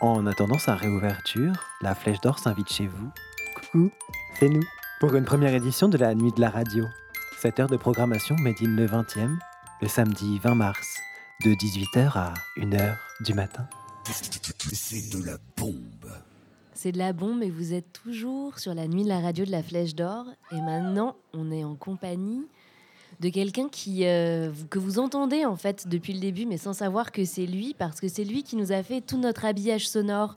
En attendant sa réouverture, la Flèche d'Or s'invite chez vous. Coucou, c'est nous, pour une première édition de la Nuit de la Radio. 7 heures de programmation Made in le 20e, le samedi 20 mars, de 18h à 1h du matin. C'est de la bombe. C'est de la bombe et vous êtes toujours sur la nuit de la radio de la Flèche d'Or. Et maintenant, on est en compagnie de quelqu'un qui euh, que vous entendez en fait depuis le début, mais sans savoir que c'est lui, parce que c'est lui qui nous a fait tout notre habillage sonore,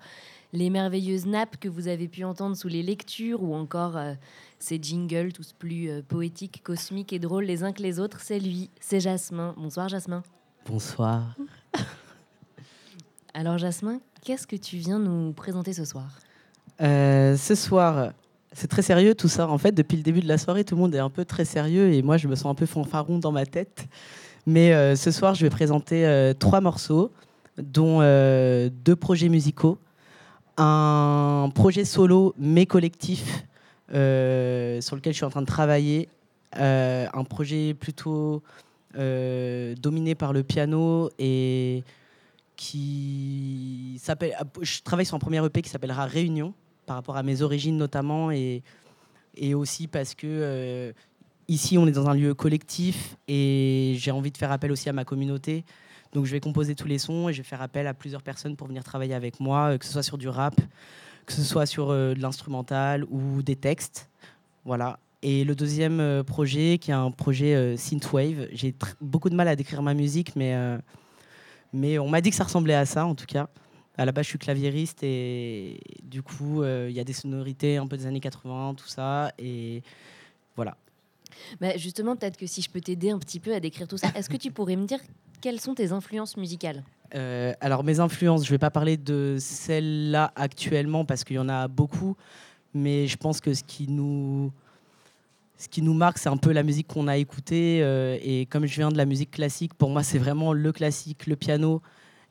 les merveilleuses nappes que vous avez pu entendre sous les lectures, ou encore euh, ces jingles tous plus euh, poétiques, cosmiques et drôles les uns que les autres. C'est lui, c'est Jasmin. Bonsoir Jasmin. Bonsoir. Alors Jasmin, qu'est-ce que tu viens nous présenter ce soir? Ce soir, c'est très sérieux tout ça. En fait, depuis le début de la soirée, tout le monde est un peu très sérieux et moi, je me sens un peu fanfaron dans ma tête. Mais euh, ce soir, je vais présenter euh, trois morceaux, dont euh, deux projets musicaux, un projet solo mais collectif sur lequel je suis en train de travailler, un projet plutôt dominé par le piano et qui s'appelle. Je travaille sur un premier EP qui s'appellera Réunion, par rapport à mes origines notamment, et, et aussi parce que euh, ici on est dans un lieu collectif et j'ai envie de faire appel aussi à ma communauté. Donc je vais composer tous les sons et je vais faire appel à plusieurs personnes pour venir travailler avec moi, euh, que ce soit sur du rap, que ce soit sur euh, de l'instrumental ou des textes. Voilà. Et le deuxième projet, qui est un projet euh, synthwave, j'ai beaucoup de mal à décrire ma musique, mais, mais on m'a dit que ça ressemblait à ça en tout cas. À la base, je suis claviériste et du coup, euh, il y a des sonorités un peu des années 80, tout ça. Et voilà. Bah, Justement, peut-être que si je peux t'aider un petit peu à décrire tout ça, est-ce que tu pourrais me dire quelles sont tes influences musicales? Euh, alors, mes influences, je ne vais pas parler de celles-là actuellement parce qu'il y en a beaucoup, mais je pense que ce qui nous, ce qui nous marque, c'est un peu la musique qu'on a écoutée. euh, et comme je viens de la musique classique, pour moi, c'est vraiment le classique, le piano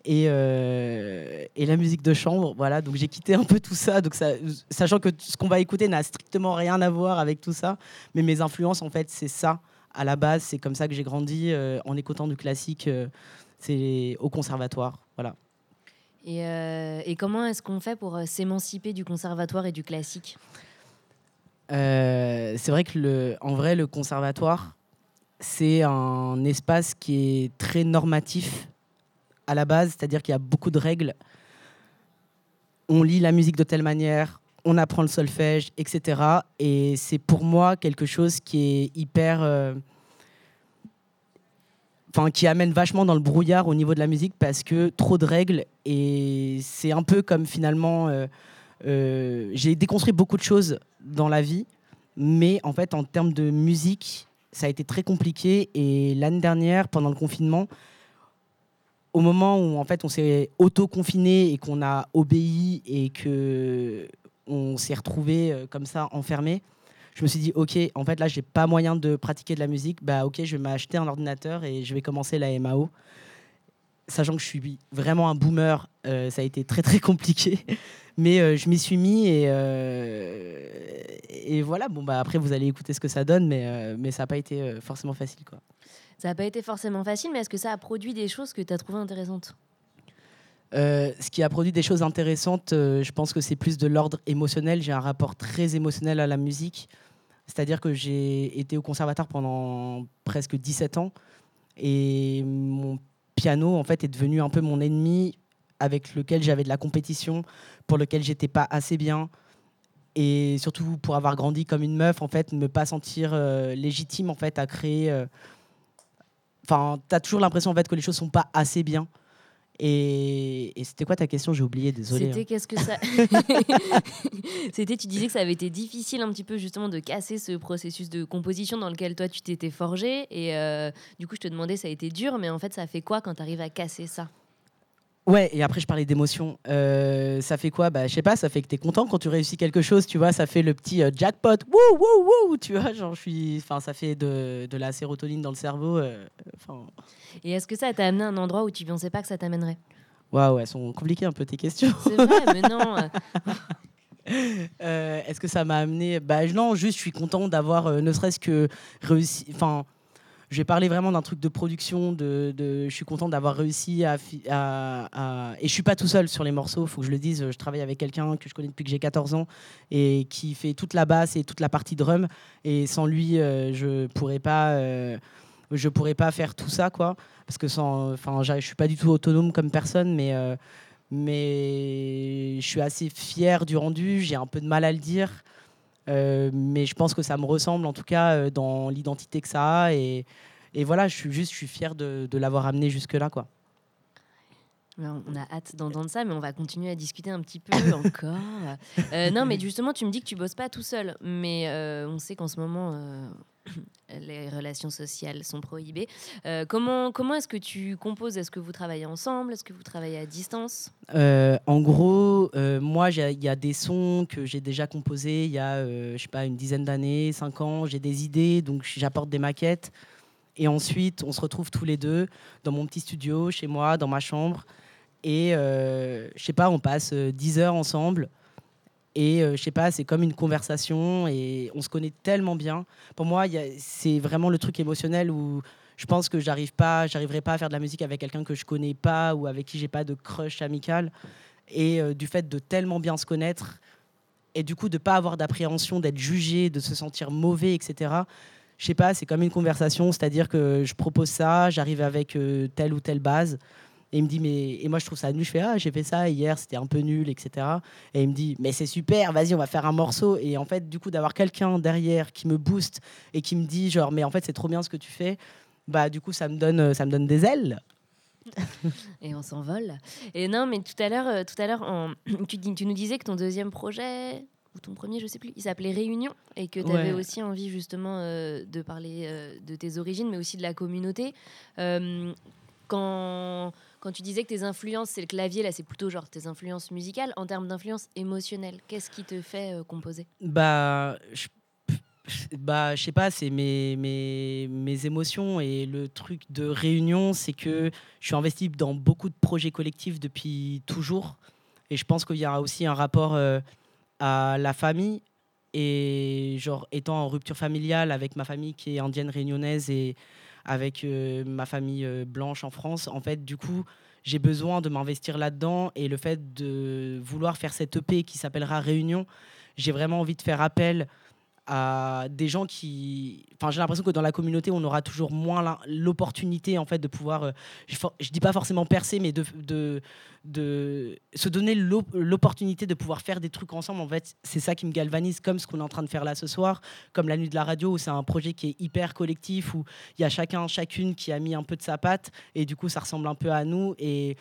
et, euh, et la musique de chambre. Voilà, donc j'ai quitté un peu tout ça, donc ça, sachant que ce qu'on va écouter n'a strictement rien à voir avec tout ça. Mais mes influences, en fait, c'est ça. À la base, c'est comme ça que j'ai grandi euh, en écoutant du classique. euh, c'est au conservatoire. Voilà. et, et comment est-ce qu'on fait pour s'émanciper du conservatoire et du classique? C'est vrai que le, en vrai, le conservatoire, c'est un espace qui est très normatif à la base, c'est-à-dire qu'il y a beaucoup de règles. On lit la musique de telle manière, on apprend le solfège, etc. Et c'est pour moi quelque chose qui est hyper. euh, Enfin, qui amène vachement dans le brouillard au niveau de la musique parce que trop de règles et c'est un peu comme finalement euh, euh, j'ai déconstruit beaucoup de choses dans la vie, mais en fait, en termes de musique, ça a été très compliqué. Et l'année dernière, pendant le confinement, au moment où en fait on s'est auto-confiné et qu'on a obéi et que on s'est retrouvé euh, comme ça enfermé, je me suis dit ok, en fait là j'ai pas moyen de pratiquer de la musique, bah ok, je vais m'acheter un ordinateur et je vais commencer la MAO. Sachant que je suis vraiment un boomer, euh, ça a été très très compliqué. Mais euh, je m'y suis mis et, et voilà. Bon, bah, après, vous allez écouter ce que ça donne, mais, mais ça n'a pas été forcément facile. Quoi. Ça n'a pas été forcément facile, mais est-ce que ça a produit des choses que tu as trouvées intéressantes Euh, ce qui a produit des choses intéressantes, euh, je pense que c'est plus de l'ordre émotionnel. J'ai un rapport très émotionnel à la musique. C'est-à-dire que j'ai été au conservatoire pendant presque 17 ans et mon piano en fait est devenu un peu mon ennemi avec lequel j'avais de la compétition, pour lequel j'étais pas assez bien et surtout pour avoir grandi comme une meuf en fait, ne pas sentir euh, légitime en fait à créer enfin tu as toujours l'impression en fait que les choses sont pas assez bien. Et, et c'était quoi ta question? J'ai oublié, désolé. C'était hein. qu'est-ce que ça C'était tu disais que ça avait été difficile un petit peu justement de casser ce processus de composition dans lequel toi tu t'étais forgé et euh, du coup je te demandais ça a été dur mais en fait ça fait quoi quand tu arrives à casser ça? Ouais, et après je parlais d'émotion. Euh, ça fait quoi? Bah je sais pas, ça fait que tu es content quand tu réussis quelque chose, tu vois, ça fait le petit euh, jackpot. Wouh wouh wouh, tu vois, genre je suis enfin ça fait de, de la sérotonine dans le cerveau euh, Et est-ce que ça t'a amené à un endroit où tu pensais pas que ça t'amènerait? Waouh, elles sont compliquées un peu tes questions. C'est vrai, mais non. euh, Est-ce que ça m'a amené? Bah non, juste je suis content d'avoir ne serait-ce que réussi. Enfin, je vais parler vraiment d'un truc de production. Je suis content d'avoir réussi à, Et je suis pas tout seul sur les morceaux, faut que je le dise. Je travaille avec quelqu'un que je connais depuis que j'ai 14 ans et qui fait toute la basse et toute la partie drum. Et sans lui, euh, je pourrais pas. euh, je pourrais pas faire tout ça, quoi. Parce que sans, enfin, je suis pas du tout autonome comme personne, mais, euh, mais je suis assez fier du rendu. J'ai un peu de mal à le dire, euh, mais je pense que ça me ressemble en tout cas euh, dans l'identité que ça a. Et, et voilà, je suis juste, je suis fier de, de l'avoir amené jusque là, quoi. On a hâte d'entendre ça, mais on va continuer à discuter un petit peu encore. Euh, non, mais justement, tu me dis que tu bosses pas tout seul, mais euh, on sait qu'en ce moment, euh, les relations sociales sont prohibées. Euh, comment comment est-ce que tu composes? Est-ce que vous travaillez ensemble? Est-ce que vous travaillez à distance? Euh, en gros, euh, moi, il y a des sons que j'ai déjà composés il y a, je sais pas, une dizaine d'années, cinq ans. J'ai des idées, donc j'apporte des maquettes. Et ensuite, on se retrouve tous les deux dans mon petit studio, chez moi, dans ma chambre. Et je sais pas, on passe euh, 10 heures ensemble. Et euh, je sais pas, c'est comme une conversation et on se connaît tellement bien. Pour moi, c'est vraiment le truc émotionnel où je pense que j'arrive pas, j'arriverai pas à faire de la musique avec quelqu'un que je connais pas ou avec qui j'ai pas de crush amical. Et euh, du fait de tellement bien se connaître et du coup de pas avoir d'appréhension, d'être jugé, de se sentir mauvais, etc. Je sais pas, c'est comme une conversation, c'est-à-dire que je propose ça, j'arrive avec euh, telle ou telle base. Et il me dit, mais. Et moi, je trouve ça nul. Je fais, ah, j'ai fait ça hier, c'était un peu nul, etc. Et il me dit, mais c'est super, vas-y, on va faire un morceau. Et en fait, du coup, d'avoir quelqu'un derrière qui me booste et qui me dit, genre, mais en fait, c'est trop bien ce que tu fais, bah, du coup, ça me donne, ça me donne des ailes. Et on s'envole. Et non, mais tout à l'heure, euh, tout à l'heure, en- tu, nous disais que ton deuxième projet ou ton premier, je sais plus, il s'appelait Réunion et que tu avais Ouais. aussi envie justement euh, de parler euh, de tes origines, mais aussi de la communauté. Euh, quand, quand tu disais que tes influences, c'est le clavier, là, c'est plutôt genre tes influences musicales. En termes d'influence émotionnelle, qu'est-ce qui te fait euh, composer? Bah, je, bah, je sais pas, c'est mes, mes, mes émotions et le truc de réunion, c'est que je suis investi dans beaucoup de projets collectifs depuis toujours. Et je pense qu'il y a aussi un rapport euh, à la famille. Et genre, étant en rupture familiale avec ma famille qui est indienne réunionnaise et avec euh, ma famille euh, blanche en France, en fait, du coup, j'ai besoin de m'investir là-dedans. Et le fait de vouloir faire cette EP qui s'appellera Réunion, j'ai vraiment envie de faire appel à des gens qui. Enfin, j'ai l'impression que dans la communauté, on aura toujours moins l'opportunité en fait de pouvoir. euh, je, je dis pas forcément percer, mais de, de, de se donner l'op- l'opportunité de pouvoir faire des trucs ensemble. En fait, c'est ça qui me galvanise, comme ce qu'on est en train de faire là ce soir, comme la nuit de la radio, où c'est un projet qui est hyper collectif, où il y a chacun, chacune qui a mis un peu de sa patte, et du coup, ça ressemble un peu à nous. Et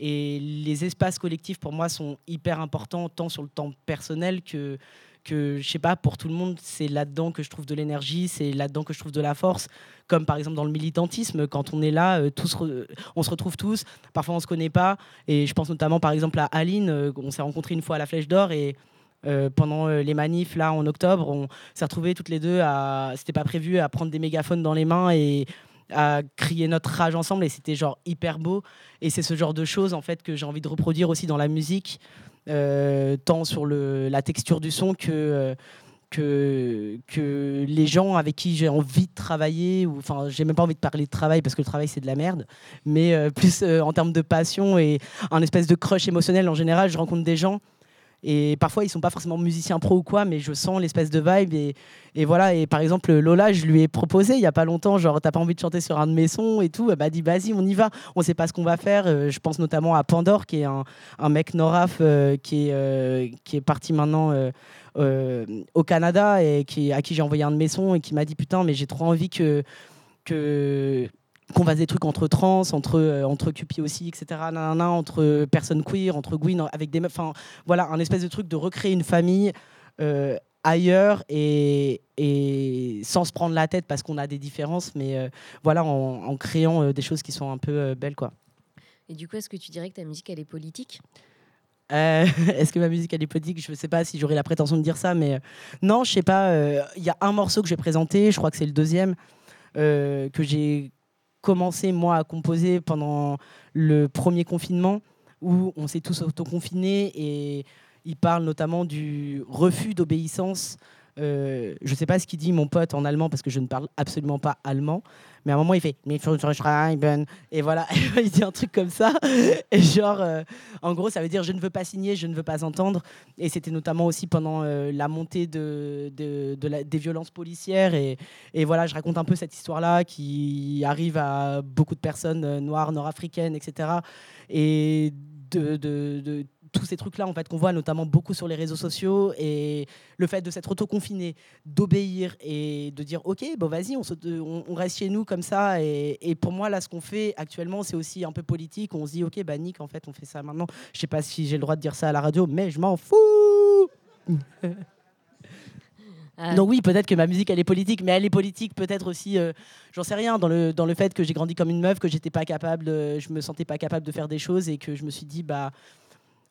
et les espaces collectifs, pour moi, sont hyper importants, tant sur le temps personnel que, que je sais pas, pour tout le monde, c'est là-dedans que je trouve de l'énergie, c'est là-dedans que je trouve de la force. Comme par exemple dans le militantisme, quand on est là, euh, tous re- on se retrouve tous, parfois on se connaît pas. Et je pense notamment par exemple à Aline, euh, on s'est rencontrés une fois à la Flèche d'Or et. euh, pendant euh, les manifs là en octobre, on s'est retrouvés toutes les deux à, c'était pas prévu, à prendre des mégaphones dans les mains et à crier notre rage ensemble et c'était genre hyper beau et c'est ce genre de choses en fait que j'ai envie de reproduire aussi dans la musique euh, tant sur la texture du son que euh, que, les gens avec qui j'ai envie de travailler, ou enfin, j'ai même pas envie de parler de travail parce que le travail c'est de la merde, mais euh, plus euh, en termes de passion et un espèce de crush émotionnel en général, je rencontre des gens et parfois ils sont pas forcément musiciens pro ou quoi, mais je sens l'espèce de vibe et, voilà. Et par exemple, Lola, je lui ai proposé il y a pas longtemps, genre t'as pas envie de chanter sur un de mes sons et tout, elle m'a dit vas-y, on y va. On sait pas ce qu'on va faire. Euh, je pense notamment à Pandore, qui est un, mec Noraf euh, qui, est, euh, qui est parti maintenant au Canada et qui, à qui j'ai envoyé un de mes sons et qui m'a dit putain, mais j'ai trop envie que. que qu'on fasse des trucs entre trans, entre, euh, entre Cupi aussi, etc., nanana, entre personnes queer, entre Gwyn, avec des meufs, enfin, voilà, un espèce de truc de recréer une famille euh, ailleurs et, et sans se prendre la tête parce qu'on a des différences, mais euh, voilà, en, en créant euh, des choses qui sont un peu belles, quoi. Et du coup, est-ce que tu dirais que ta musique, elle est politique? Euh, Est-ce que ma musique elle est politique? Je ne sais pas si j'aurais la prétention de dire ça, mais euh, non, je sais pas. euh, Il y a un morceau que j'ai présenté, je crois que c'est le deuxième, que j'ai commencé moi à composer pendant le premier confinement, où on s'est tous autoconfinés et il parle notamment du refus d'obéissance euh, je sais pas ce qu'il dit mon pote en allemand parce que je ne parle absolument pas allemand, mais à un moment il fait et voilà, il dit un truc comme ça. Et genre euh, en gros ça veut dire je ne veux pas signer, je ne veux pas entendre et c'était notamment aussi pendant euh, la montée de, des violences policières. Et, voilà je raconte un peu cette histoire là qui arrive à beaucoup de personnes euh, noires, nord-africaines, etc. Et de tous ces trucs-là en fait qu'on voit notamment beaucoup sur les réseaux sociaux et le fait de s'être auto-confiné, d'obéir et de dire ok bon vas-y on, se- on, on reste chez nous comme ça et, et pour moi là ce qu'on fait actuellement c'est aussi un peu politique. On se dit ok bah Nick en fait on fait ça maintenant. Je sais pas si j'ai le droit de dire ça à la radio mais je m'en fous. Ah, donc oui, peut-être que ma musique elle est politique, mais elle est politique peut-être aussi, euh, j'en sais rien, dans le, dans le fait que j'ai grandi comme une meuf, que j'étais pas capable, je me sentais pas capable de faire des choses et que je me suis dit bah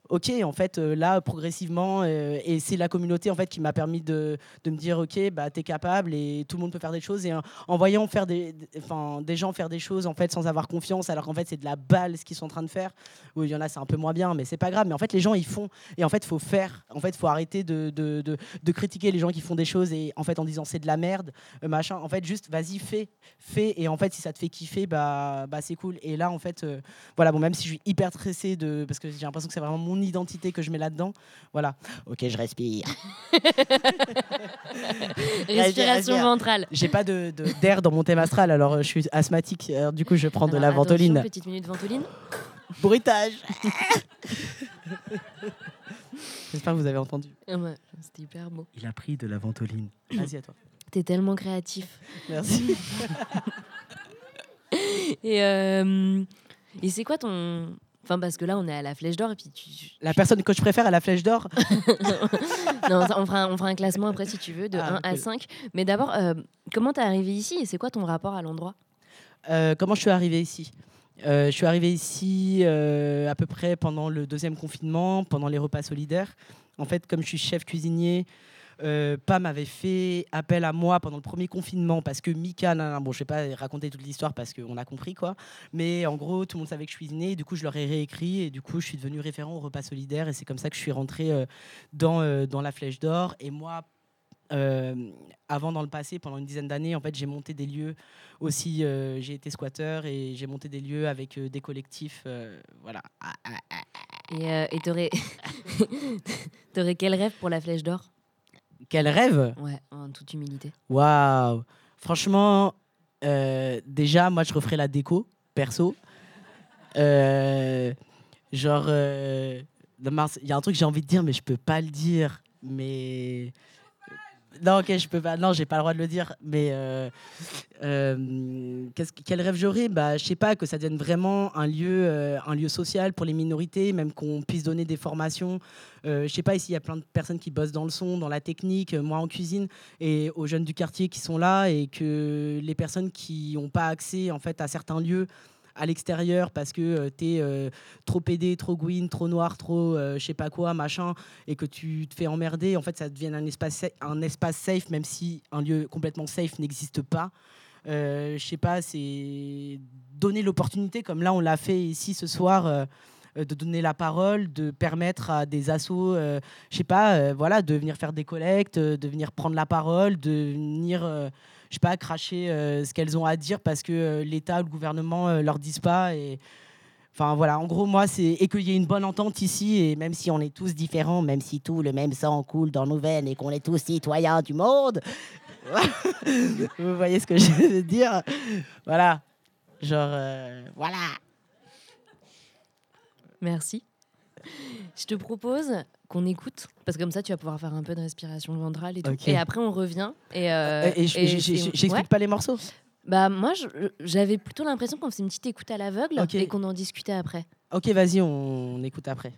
ok en fait euh, là progressivement euh, et c'est la communauté en fait qui m'a permis de, me dire ok bah t'es capable et tout le monde peut faire des choses. Et en, voyant faire des enfin des gens faire des choses en fait sans avoir confiance alors qu'en fait c'est de la balle ce qu'ils sont en train de faire. Ou il y en a c'est un peu moins bien mais c'est pas grave. Mais en fait les gens ils font. Et en fait faut faire. En fait faut arrêter de, critiquer les gens qui font des choses et en fait en disant c'est de la merde euh, machin. En fait juste vas-y fais. Fais. Et en fait si ça te fait kiffer bah bah c'est cool. Et là en fait voilà. Bon même si je suis hyper stressé de parce que j'ai l'impression que c'est vraiment mon identité que je mets là-dedans voilà ok je respire Respiration respire. ventrale. j'ai pas de de- d'air dans mon thème astral alors euh, je suis asthmatique alors, du coup je prends de Alors, la attention, ventoline Petite minute ventoline. bruitage j'espère que vous avez entendu Ah ouais, C'était hyper beau. il a pris de la ventoline vas-y à toi T'es tellement créatif. merci Et, euh, et c'est quoi ton. Enfin, parce que là, on est à la Flèche d'Or et puis tu. la personne que je préfère à la flèche d'or Non, on fera, un, on fera un classement après si tu veux, de Ah, 1 à ok. 5. Mais d'abord, euh, comment t'es arrivé ici et c'est quoi ton rapport à l'endroit? Euh, comment je suis arrivé ici? Euh, Je suis arrivé ici euh, à peu près pendant le deuxième confinement, pendant les repas solidaires. En fait, comme je suis chef cuisinier, euh, Pam avait fait appel à moi pendant le premier confinement parce que Mika, nan, nan, bon, je vais pas raconter toute l'histoire parce qu'on a compris quoi, mais en gros, tout le monde savait que je cuisinais, du coup, je leur ai réécrit et du coup, je suis devenu référent au repas solidaire et c'est comme ça que je suis rentré euh, dans, euh, dans la Flèche d'Or. Et moi, euh, avant, dans le passé, pendant une dizaine d'années, en fait, j'ai monté des lieux aussi. j'ai été squatteur et j'ai monté des lieux avec des collectifs. voilà. Et et t'aurais. t'aurais quel rêve pour la Flèche d'Or? Quel rêve Ouais, en toute humilité. Waouh Franchement, euh, déjà, moi, je referais la déco, perso. Euh, genre, euh, il y a un truc que j'ai envie de dire, mais je peux pas le dire. Mais non, ok, je peux pas. Non, j'ai pas le droit de le dire. Mais euh, euh, quel rêve j'aurais? Bah, je sais pas que ça devienne vraiment un lieu, euh, un lieu social pour les minorités, même qu'on puisse donner des formations. Je sais pas ici, il y a plein de personnes qui bossent dans le son, dans la technique, moi en cuisine, et aux jeunes du quartier qui sont là, et que les personnes qui n'ont pas accès en fait à certains lieux à l'extérieur parce que tu es trop pédé, trop gouine, trop noir, trop euh, je sais pas quoi, machin, et que tu te fais emmerder, en fait, ça devient un espace, safe, même si un lieu complètement safe n'existe pas. Euh, je sais pas, c'est donner l'opportunité, comme là on l'a fait ici ce soir, euh, euh, de donner la parole, de permettre à des assos, euh, je sais pas, euh, voilà, de venir faire des collectes, euh, de venir prendre la parole, de venir, euh, je sais pas, cracher euh, ce qu'elles ont à dire parce que euh, l'État, le gouvernement euh, leur disent pas Enfin voilà, en gros, moi, c'est et qu'il y ait une bonne entente ici, et même si on est tous différents, même si tout le même sang coule dans nos veines et qu'on est tous citoyens du monde, vous voyez ce que je veux dire? Voilà, genre, voilà. Merci. Je te propose qu'on écoute, parce que comme ça, tu vas pouvoir faire un peu de respiration ventrale et tout. Et après, on revient. Et, euh, j'explique ouais. pas les morceaux. Bah moi, j'avais plutôt l'impression qu'on faisait une petite écoute à l'aveugle et qu'on en discutait après. Ok, vas-y, on, on écoute après.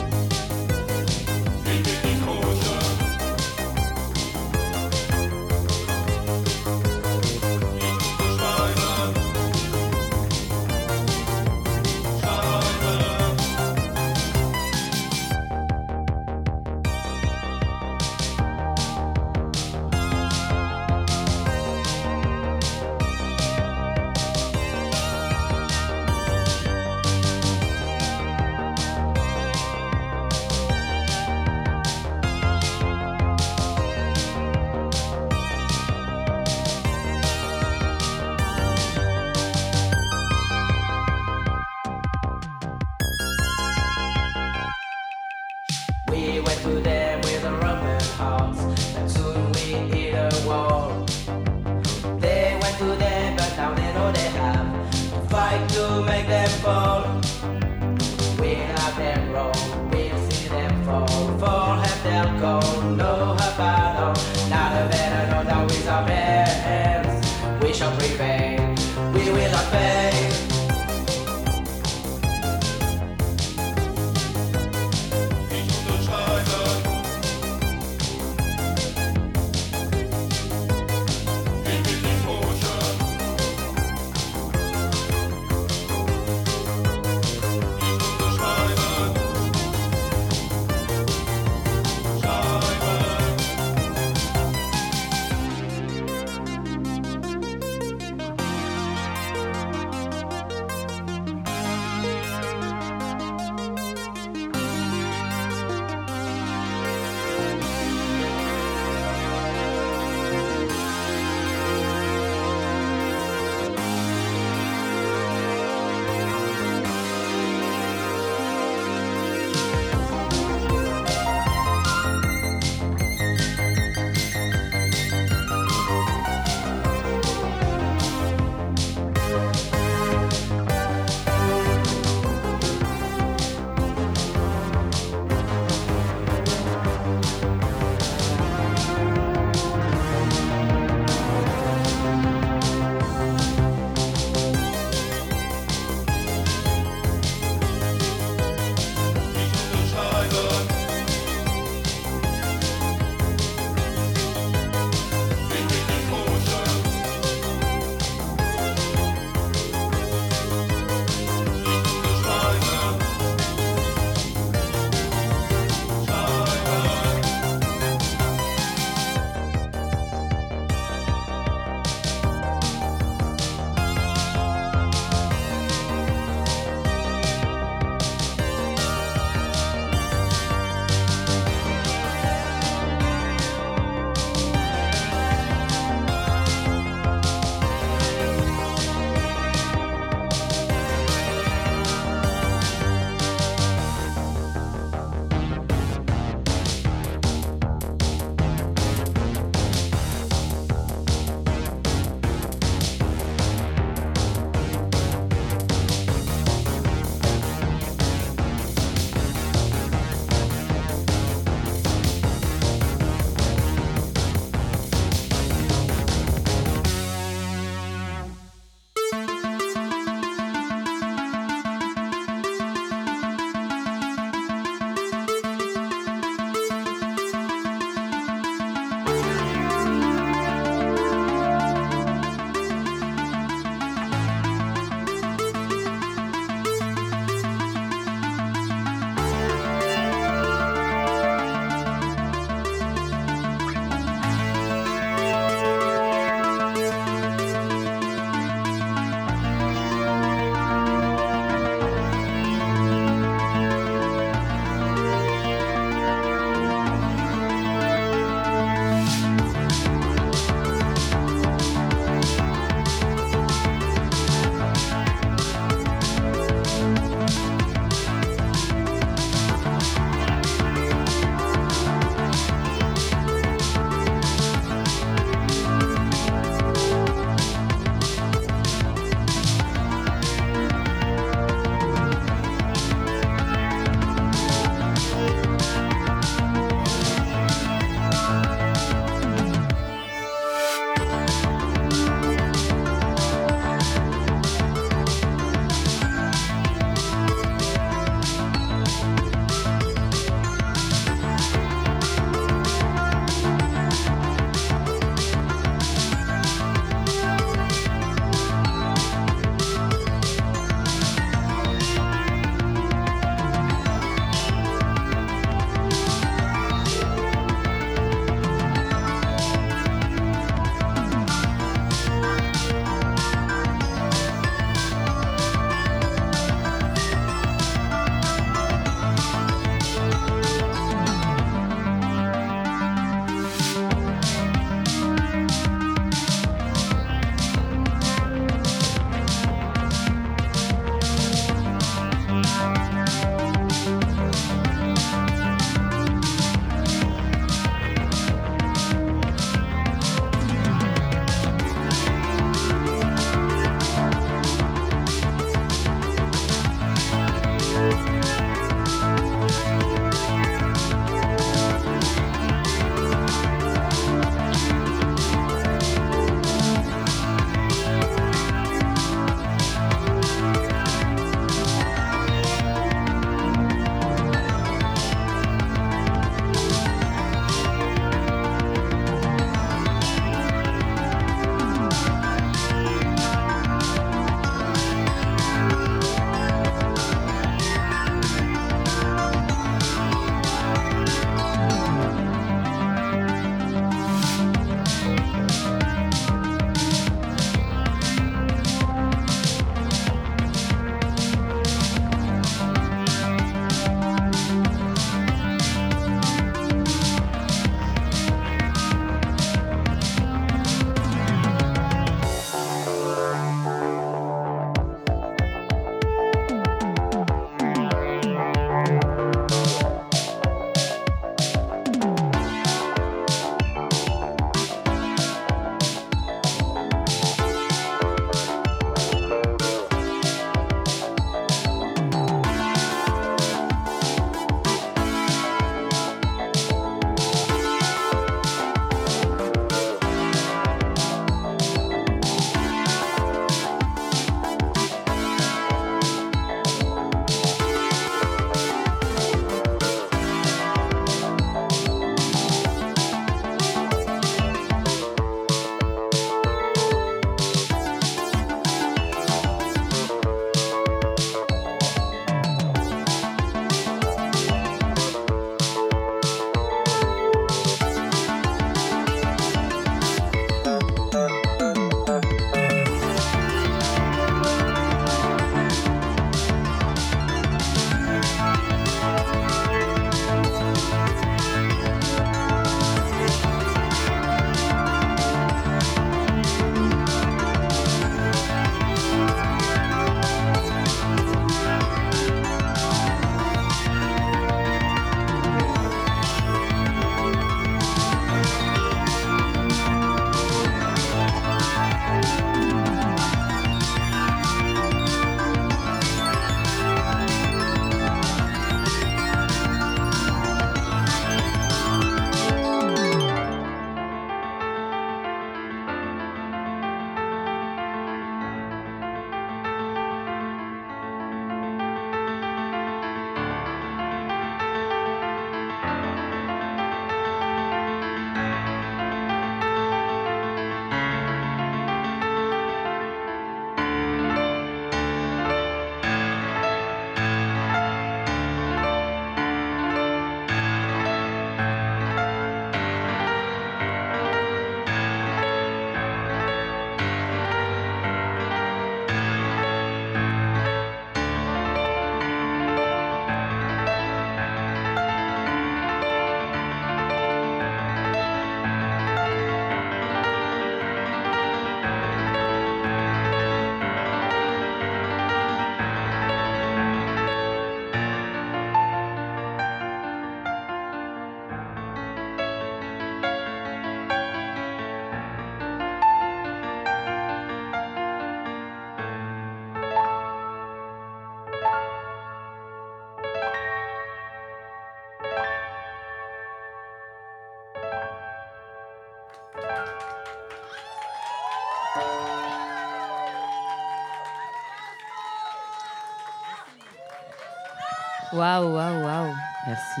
Waouh, waouh, waouh. Merci.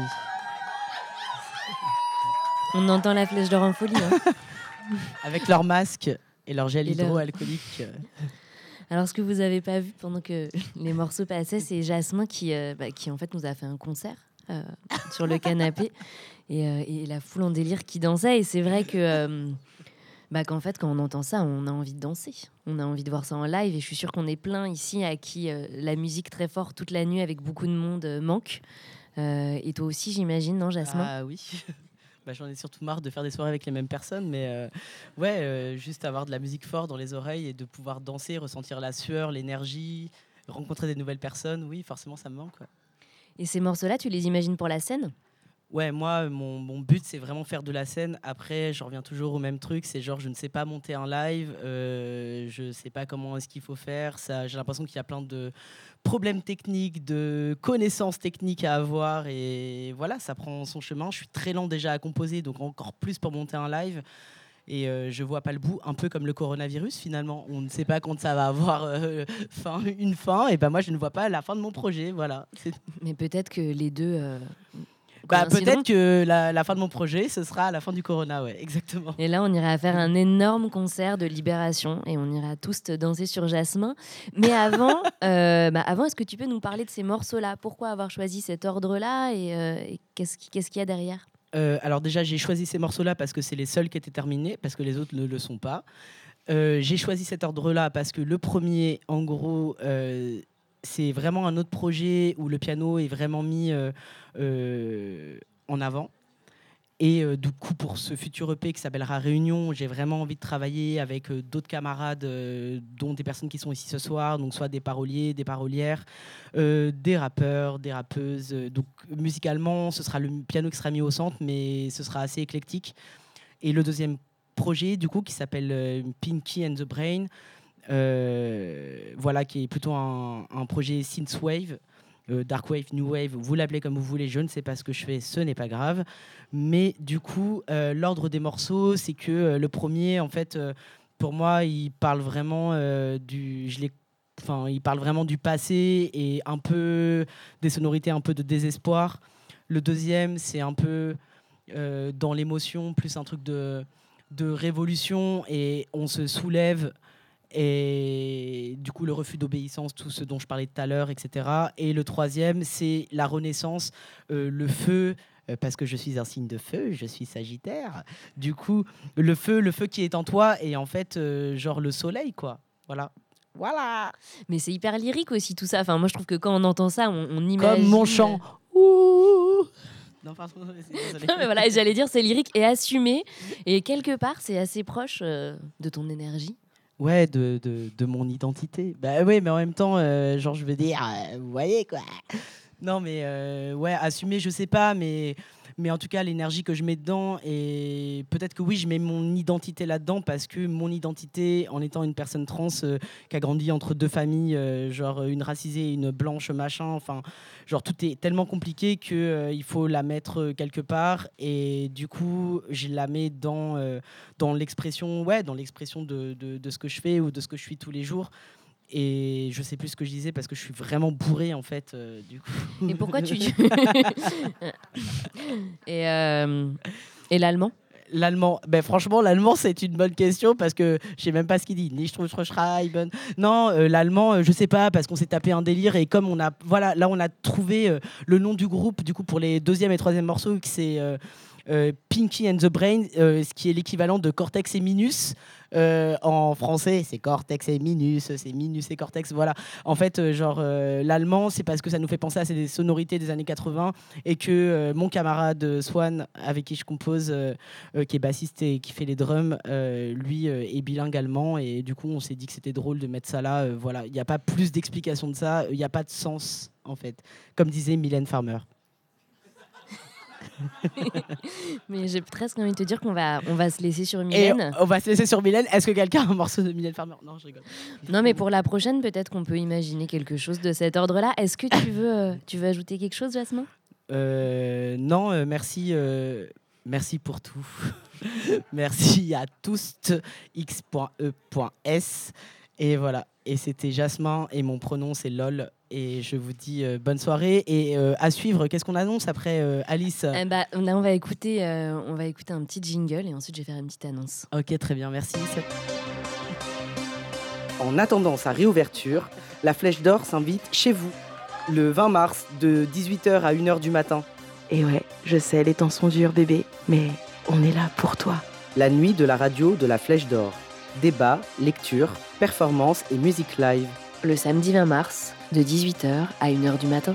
On entend la flèche d'or en folie. hein. Avec leur masque et leur gel Et hydroalcoolique. euh, Alors, ce que vous avez pas vu pendant que les morceaux passaient, c'est Jasmin qui, euh, bah, qui en fait nous a fait un concert euh, sur le canapé et, euh, et la foule en délire qui dansait. Et c'est vrai que bah, qu'en fait, quand on entend ça, on a envie de danser. On a envie de voir ça en live. Et je suis sûre qu'on est plein ici à qui euh, la musique très fort toute la nuit avec beaucoup de monde euh, manque. Euh, et toi aussi, j'imagine, non, Jasmin? Ah oui. Bah, J'en ai surtout marre de faire des soirées avec les mêmes personnes, mais ouais, juste avoir de la musique forte dans les oreilles et de pouvoir danser, ressentir la sueur, l'énergie, rencontrer des nouvelles personnes, oui, forcément, ça me manque. quoi. Et ces morceaux-là, tu les imagines pour la scène? Ouais, moi, mon, mon but, c'est vraiment faire de la scène. Après, je reviens toujours au même truc. C'est genre, je ne sais pas monter un live. euh, je ne sais pas comment est-ce qu'il faut faire. J'ai l'impression qu'il y a plein de problèmes techniques, de connaissances techniques à avoir. Et voilà, ça prend son chemin. Je suis très lent déjà à composer, donc encore plus pour monter un live. Et euh, je vois pas le bout, un peu comme le coronavirus finalement. On ne sait pas quand ça va avoir euh, une fin. Et ben moi, je ne vois pas la fin de mon projet. Voilà. Mais peut-être que les deux. Bah, peut-être que la, la fin de mon projet, ce sera à la fin du Corona, ouais, exactement. Et là, on ira faire un énorme concert de libération et on ira tous te danser sur Jasmin. Mais avant, euh, bah, avant est-ce que tu peux nous parler de ces morceaux-là? Pourquoi avoir choisi cet ordre-là et, euh, et qu'est-ce qui- qu'est-ce qu'il y a derrière? Euh, alors déjà, j'ai choisi ces morceaux-là parce que c'est les seuls qui étaient terminés, parce que les autres ne le sont pas. J'ai choisi cet ordre-là parce que le premier, en gros, c'est vraiment un autre projet où le piano est vraiment mis euh, euh, en avant. Et euh, du coup, pour ce futur EP qui s'appellera Réunion, j'ai vraiment envie de travailler avec d'autres camarades, dont des personnes qui sont ici ce soir, donc soit des paroliers, des parolières, des rappeurs, des rappeuses. Donc musicalement, ce sera le piano qui sera mis au centre, mais ce sera assez éclectique. Et le deuxième projet, du coup, qui s'appelle Pinky and the Brain, voilà, qui est plutôt un, un projet synthwave. euh, Dark Wave, New Wave, vous l'appelez comme vous voulez, je ne sais pas ce que je fais, ce n'est pas grave. Mais du coup, euh, l'ordre des morceaux, c'est que euh, le premier, en fait, euh, pour moi, il parle vraiment euh, du. Enfin, il parle vraiment du passé et un peu des sonorités un peu de désespoir. Le deuxième, c'est un peu euh, dans l'émotion, plus un truc de, de révolution et on se soulève et du coup le refus d'obéissance, tout ce dont je parlais tout à l'heure, etc. Et le troisième, c'est la renaissance, euh, le feu. euh, Parce que je suis un signe de feu, je suis Sagittaire. Du coup, le feu, le feu qui est en toi, et en fait, euh, genre le soleil, quoi. Voilà. Voilà. Mais c'est hyper lyrique aussi tout ça. Enfin, moi, je trouve que quand on entend ça, on, on imagine. Comme mon chant. Ouh. Non, pardon. Non, mais voilà, j'allais dire c'est lyrique et assumé. Et quelque part, c'est assez proche euh, de ton énergie. Ouais, de, de, de mon identité. Bah oui, mais en même temps, euh, genre, je veux dire, euh, vous voyez quoi. Non, mais euh, ouais, assumer, je sais pas, mais, mais en tout cas, l'énergie que je mets dedans, et peut-être que oui, je mets mon identité là-dedans parce que mon identité, en étant une personne trans euh, qui a grandi entre deux familles, euh, genre une racisée et une blanche, machin, enfin, genre tout est tellement compliqué euh, il faut la mettre quelque part, et du coup, je la mets dans. dans l'expression ouais dans l'expression de, de ce que je fais ou de ce que je suis tous les jours et je sais plus ce que je disais parce que je suis vraiment bourré en fait euh, du coup Et pourquoi tu. et euh, et l'allemand? L'allemand, ben franchement, l'allemand c'est une bonne question parce que je sais même pas ce qu'il dit. Nicht schreiben. Non, euh, l'allemand, euh, je sais pas parce qu'on s'est tapé un délire et comme on a, voilà, là on a trouvé le nom du groupe du coup pour les deuxième et troisième morceaux que c'est Pinky and the Brain, euh, ce qui est l'équivalent de Cortex et Minus. Euh, en français, c'est Cortex et Minus, c'est Minus et Cortex, voilà. En fait, euh, genre, euh, l'allemand, c'est parce que ça nous fait penser à ces sonorités des années 80 et que euh, mon camarade euh, Swan, avec qui je compose, euh, euh, qui est bassiste et qui fait les drums, euh, lui euh, est bilingue allemand et du coup, on s'est dit que c'était drôle de mettre ça là. euh, voilà, il n'y a pas plus d'explication de ça, il n'y a pas de sens, en fait. Comme disait Mylène Farmer. Mais j'ai presque envie de te dire qu'on va, on va se laisser sur Et Mylène. on va se laisser sur Mylène. Est-ce que quelqu'un a un morceau de Mylène Farmer? Non, je rigole. Non, mais pour la prochaine, peut-être qu'on peut imaginer quelque chose de cet ordre-là. Est-ce que tu veux, euh, tu veux ajouter quelque chose, Jasmin? Euh, non, euh, merci, euh, merci pour tout. merci à tous. X.E.S. Et voilà. Et c'était Jasmin et mon pronom c'est LOL. Et je vous dis euh, bonne soirée. Et euh, à suivre, qu'est-ce qu'on annonce après euh, Alice? Eh bah, on va écouter, euh, on va écouter un petit jingle et ensuite je vais faire une petite annonce. Ok, très bien, merci. En attendant sa réouverture, la Flèche d'Or s'invite chez vous le 20 mars de 18h à 1h du matin. Et ouais, je sais, les temps sont durs, bébé, mais on est là pour toi. La nuit de la radio de la Flèche d'Or. Débat, lecture, performance et musique live. Le samedi 20 mars, de 18h à 1h du matin.